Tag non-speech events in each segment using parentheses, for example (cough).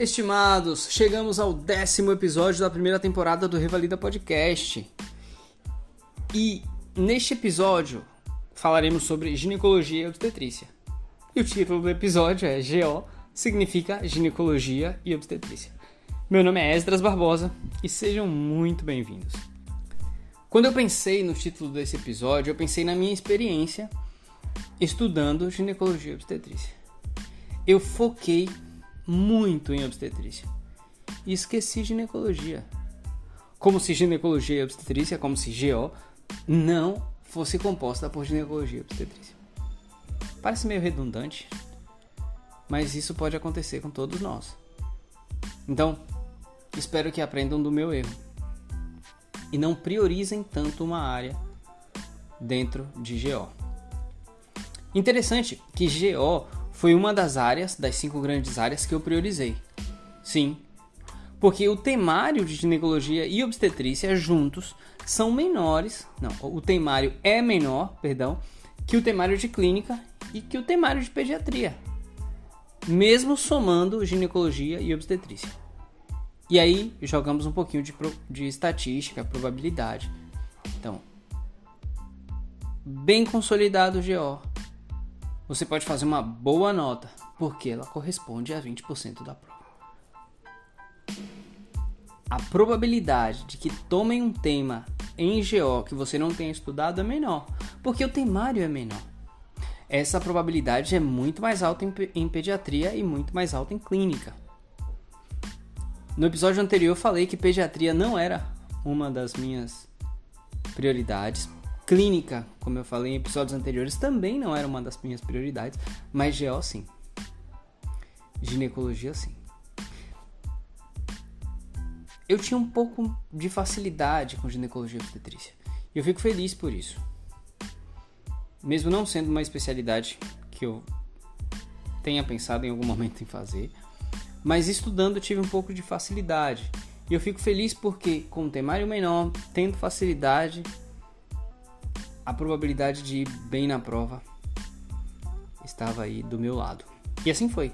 Estimados, chegamos ao décimo episódio da primeira temporada do Revalida Podcast. E neste episódio falaremos sobre ginecologia e obstetrícia. E o título do episódio é GO, significa ginecologia e obstetrícia. Meu nome é Esdras Barbosa e sejam muito bem-vindos. Quando eu pensei no título desse episódio, eu pensei na minha experiência estudando ginecologia e obstetrícia. Eu foquei muito em obstetrícia. E esqueci ginecologia. Como se ginecologia e obstetrícia, como se GO, não fosse composta por ginecologia e obstetrícia. Parece meio redundante, mas isso pode acontecer com todos nós. Então, espero que aprendam do meu erro e não priorizem tanto uma área dentro de GO. Interessante que GO foi uma das áreas, das cinco grandes áreas que eu priorizei. Sim, porque o temário de ginecologia e obstetrícia juntos são menores, não, o temário é menor, perdão, que o temário de clínica e que o temário de pediatria, mesmo somando ginecologia e obstetrícia. E aí jogamos um pouquinho de, de estatística, probabilidade. Então, bem consolidado o GO, você pode fazer uma boa nota, porque ela corresponde a 20% da prova. A probabilidade de que tomem um tema em GO que você não tenha estudado é menor, porque o temário é menor. Essa probabilidade é muito mais alta em, pediatria e muito mais alta em clínica. No episódio anterior eu falei que pediatria não era uma das minhas prioridades, Clínica, como eu falei em episódios anteriores, também não era uma das minhas prioridades, mas GO sim. Ginecologia sim. Eu tinha um pouco de facilidade com ginecologia e obstetrícia. E eu fico feliz por isso. Mesmo não sendo uma especialidade que eu tenha pensado em algum momento em fazer, mas estudando eu tive um pouco de facilidade. E eu fico feliz porque, com o temário menor, tendo facilidade, a probabilidade de ir bem na prova estava aí do meu lado. E assim foi.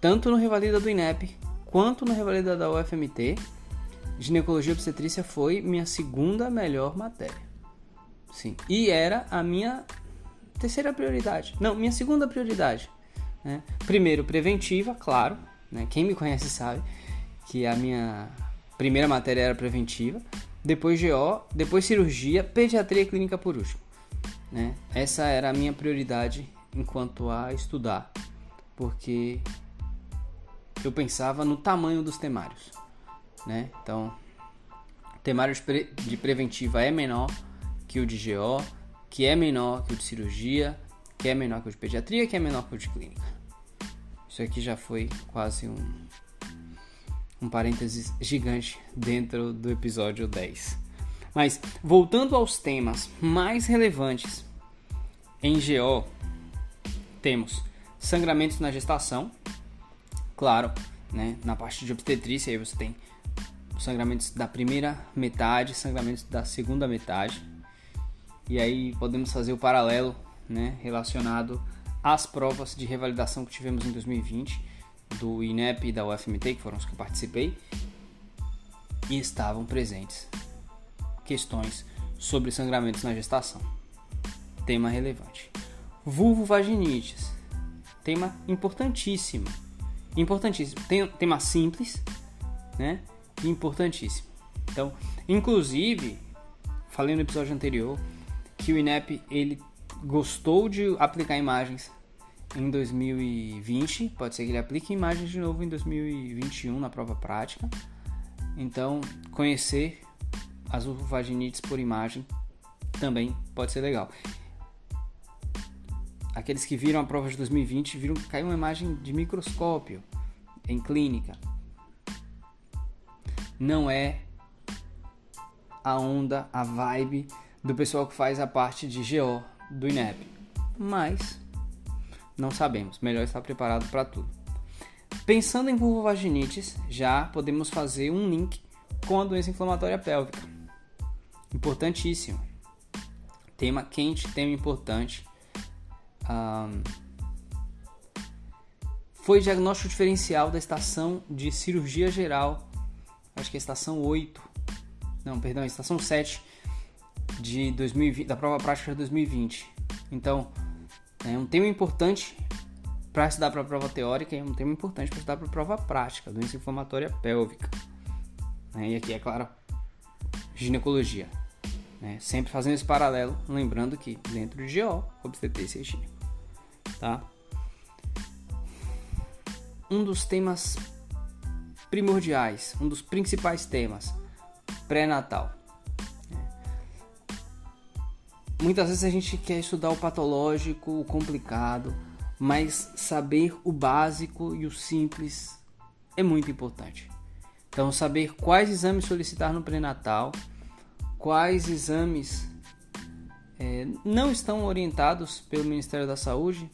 Tanto no Revalida do INEP quanto no Revalida da UFMT, ginecologia obstetrícia foi minha segunda melhor matéria. Sim. E era a minha terceira prioridade. Não, minha segunda prioridade. Né? Primeiro, preventiva, claro. Né? Quem me conhece sabe que a minha primeira matéria era preventiva depois GO, depois cirurgia, pediatria clínica por último. Né? Essa era a minha prioridade enquanto a estudar, porque eu pensava no tamanho dos temários. Né? Então, o temário de, de preventiva é menor que o de GO, que é menor que o de cirurgia, que é menor que o de pediatria, que é menor que o de clínica. Isso aqui já foi quase um um parênteses gigante dentro do episódio 10. Mas voltando aos temas mais relevantes em GO, temos sangramentos na gestação, claro, né? Na parte de obstetrícia aí você tem sangramentos da primeira metade, sangramentos da segunda metade. E aí podemos fazer o paralelo, né, relacionado às provas de revalidação que tivemos em 2020 do INEP e da UFMT, que foram os que eu participei, e estavam presentes questões sobre sangramentos na gestação. Tema relevante. Vulvovaginites. Tema importantíssimo. Importantíssimo. Tema simples, né? E importantíssimo. Então, inclusive, falei no episódio anterior que o INEP ele gostou de aplicar imagens em 2020, pode ser que ele aplique imagens de novo em 2021 na prova prática. Então, conhecer as vulvovaginites por imagem também pode ser legal. Aqueles que viram a prova de 2020 viram que caiu uma imagem de microscópio em clínica. Não é a onda, a vibe do pessoal que faz a parte de GO do INEP. Mas não sabemos, melhor estar preparado para tudo. Pensando em vulvovaginites, já podemos fazer um link com a doença inflamatória pélvica. Importantíssimo. Tema quente, tema importante. Um, foi diagnóstico diferencial da estação de cirurgia geral, acho que é estação 8, não, perdão, a estação 7 de 2020, da prova prática de 2020. Então, é um tema importante para estudar para a prova teórica e é um tema importante para estudar para a prova prática, doença inflamatória pélvica. Né? E aqui, é claro, ginecologia. Né? Sempre fazendo esse paralelo, lembrando que dentro de GO, obstetrícia e gineco. Tá? Um dos temas primordiais, um dos principais temas, pré-natal. Muitas vezes a gente quer estudar o patológico, o complicado, mas saber o básico e o simples é muito importante. Então, saber quais exames solicitar no pré-natal, quais exames é, não estão orientados pelo Ministério da Saúde,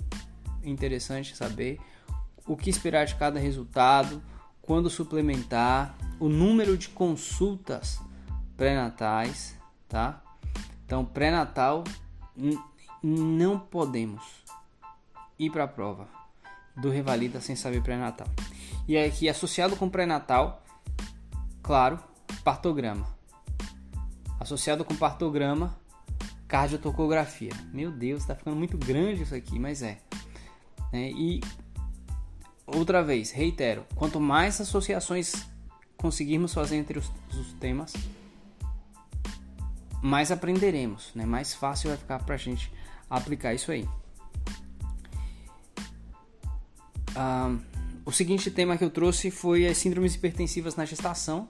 interessante saber o que esperar de cada resultado, quando suplementar, o número de consultas pré-natais, tá? Então, pré-natal não podemos ir para a prova do Revalida sem saber pré-natal. E aqui associado com pré-natal, claro, partograma. Associado com partograma, cardiotocografia. Meu Deus, está ficando muito grande isso aqui, mas é. é. E outra vez, reitero, quanto mais associações conseguirmos fazer entre os, os temas, mais aprenderemos, né? mais fácil vai ficar para a gente aplicar isso aí. Ah, o seguinte tema que eu trouxe foi as síndromes hipertensivas na gestação,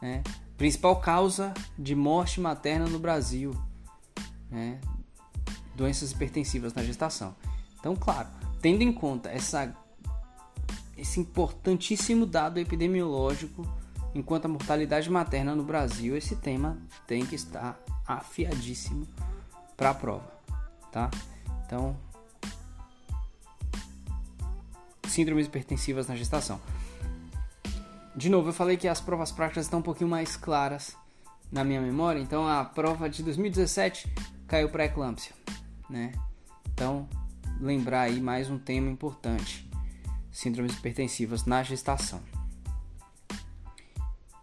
né? principal causa de morte materna no Brasil, né? doenças hipertensivas na gestação. Então, claro, tendo em conta essa, esse importantíssimo dado epidemiológico enquanto a mortalidade materna no Brasil, esse tema tem que estar afiadíssimo para a prova, tá? Então, síndromes hipertensivas na gestação. De novo, eu falei que as provas práticas estão um pouquinho mais claras na minha memória, então a prova de 2017 caiu para eclâmpsia, né? Então, lembrar aí mais um tema importante: síndromes hipertensivas na gestação.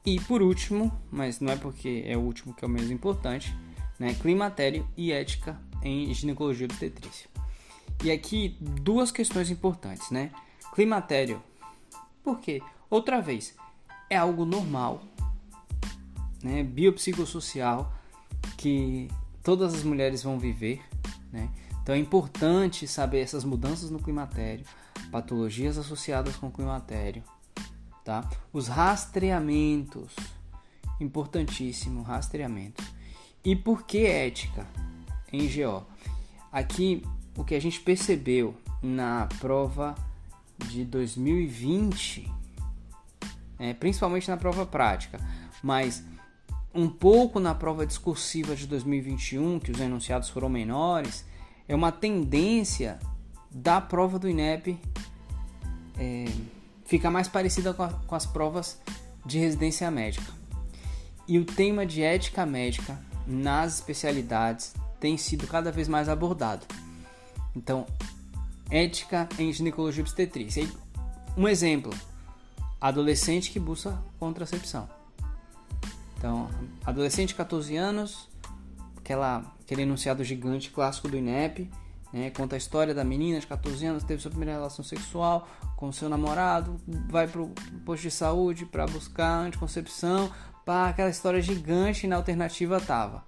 E por último, mas não é porque é o último que é o menos importante, né? Climatério e ética em ginecologia obstetrícia. E aqui duas questões importantes, né? Climatério, por quê? Outra vez, é algo normal, né? Biopsicossocial que todas as mulheres vão viver, né? Então é importante saber essas mudanças no climatério, patologias associadas com o climatério, tá? Os rastreamentos, importantíssimo, rastreamento. E por que ética em GO? Aqui o que a gente percebeu na prova de 2020, é, principalmente na prova prática, mas um pouco na prova discursiva de 2021, que os enunciados foram menores, é uma tendência da prova do INEP é, fica mais parecida com, a, com as provas de residência médica. E o tema de ética médica nas especialidades tem sido cada vez mais abordado. Então, ética em ginecologia obstetrícia. Um exemplo: adolescente que busca contracepção. Então, adolescente de 14 anos, aquela, aquele enunciado gigante clássico do INEP, né, conta a história da menina de 14 anos, teve sua primeira relação sexual com seu namorado, vai pro posto de saúde para buscar anticoncepção, pá, aquela história gigante e na alternativa tava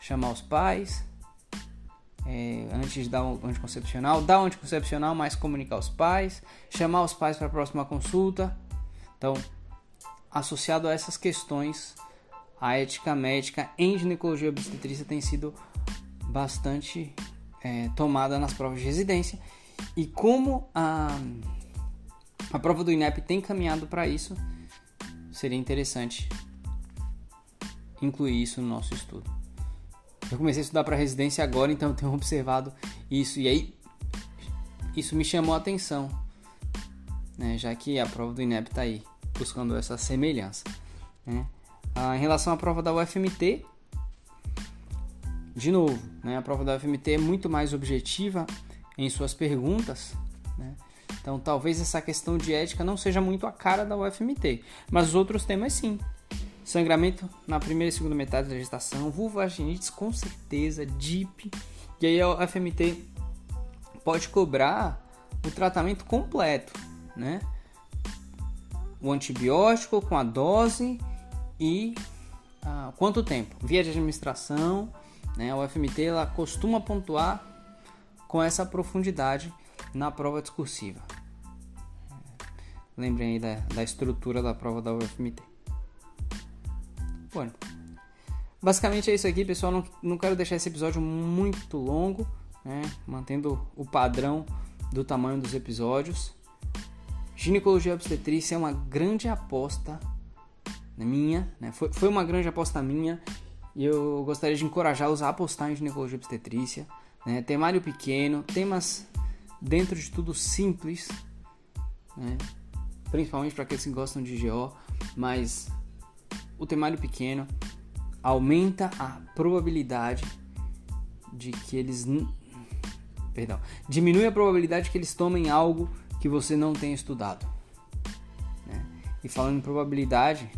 chamar os pais é, antes de dar o anticoncepcional, dar o anticoncepcional, mas comunicar os pais, chamar os pais para a próxima consulta. Então, associado a essas questões, a ética médica em ginecologia obstetrícia tem sido bastante é, tomada nas provas de residência e como a, a prova do INEP tem caminhado para isso, seria interessante incluir isso no nosso estudo. Eu comecei a estudar para residência agora, então tenho (laughs) observado isso e aí isso me chamou a atenção, né, já que a prova do INEP está aí buscando essa semelhança. Né. Ah, em relação à prova da UFMT, de novo, né, a prova da UFMT é muito mais objetiva em suas perguntas, né, Então talvez essa questão de ética não seja muito a cara da UFMT, mas os outros temas sim. Sangramento na primeira e segunda metade da gestação, vulvaginites com certeza, DIP. E aí a UFMT pode cobrar o tratamento completo, né? O antibiótico com a dose e ah, quanto tempo? Via de administração, né? A UFMT ela costuma pontuar com essa profundidade na prova discursiva. Lembrem aí da, da estrutura da prova da UFMT. Bom, basicamente é isso aqui, pessoal. Não, não quero deixar esse episódio muito longo, né? mantendo o padrão do tamanho dos episódios. Ginecologia obstetrícia é uma grande aposta minha, né? foi, foi uma grande aposta minha e eu gostaria de encorajá-los a apostar em ginecologia obstetrícia. Né? Temário pequeno, temas dentro de tudo simples, né? principalmente para aqueles que gostam de GO, mas o temário pequeno aumenta a probabilidade de que eles perdão, diminui a probabilidade que eles tomem algo que você não tenha estudado. Né? E falando em probabilidade,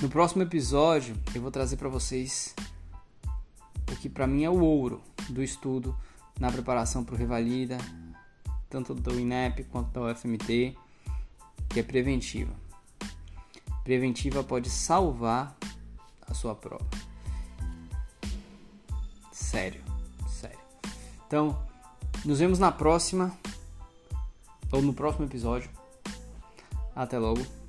no próximo episódio eu vou trazer para vocês o que para mim é o ouro do estudo na preparação para o Revalida, tanto do INEP quanto da UFMT, que é preventiva. Preventiva pode salvar a sua prova. Sério, sério. Então, nos vemos na próxima ou no próximo episódio. Até logo.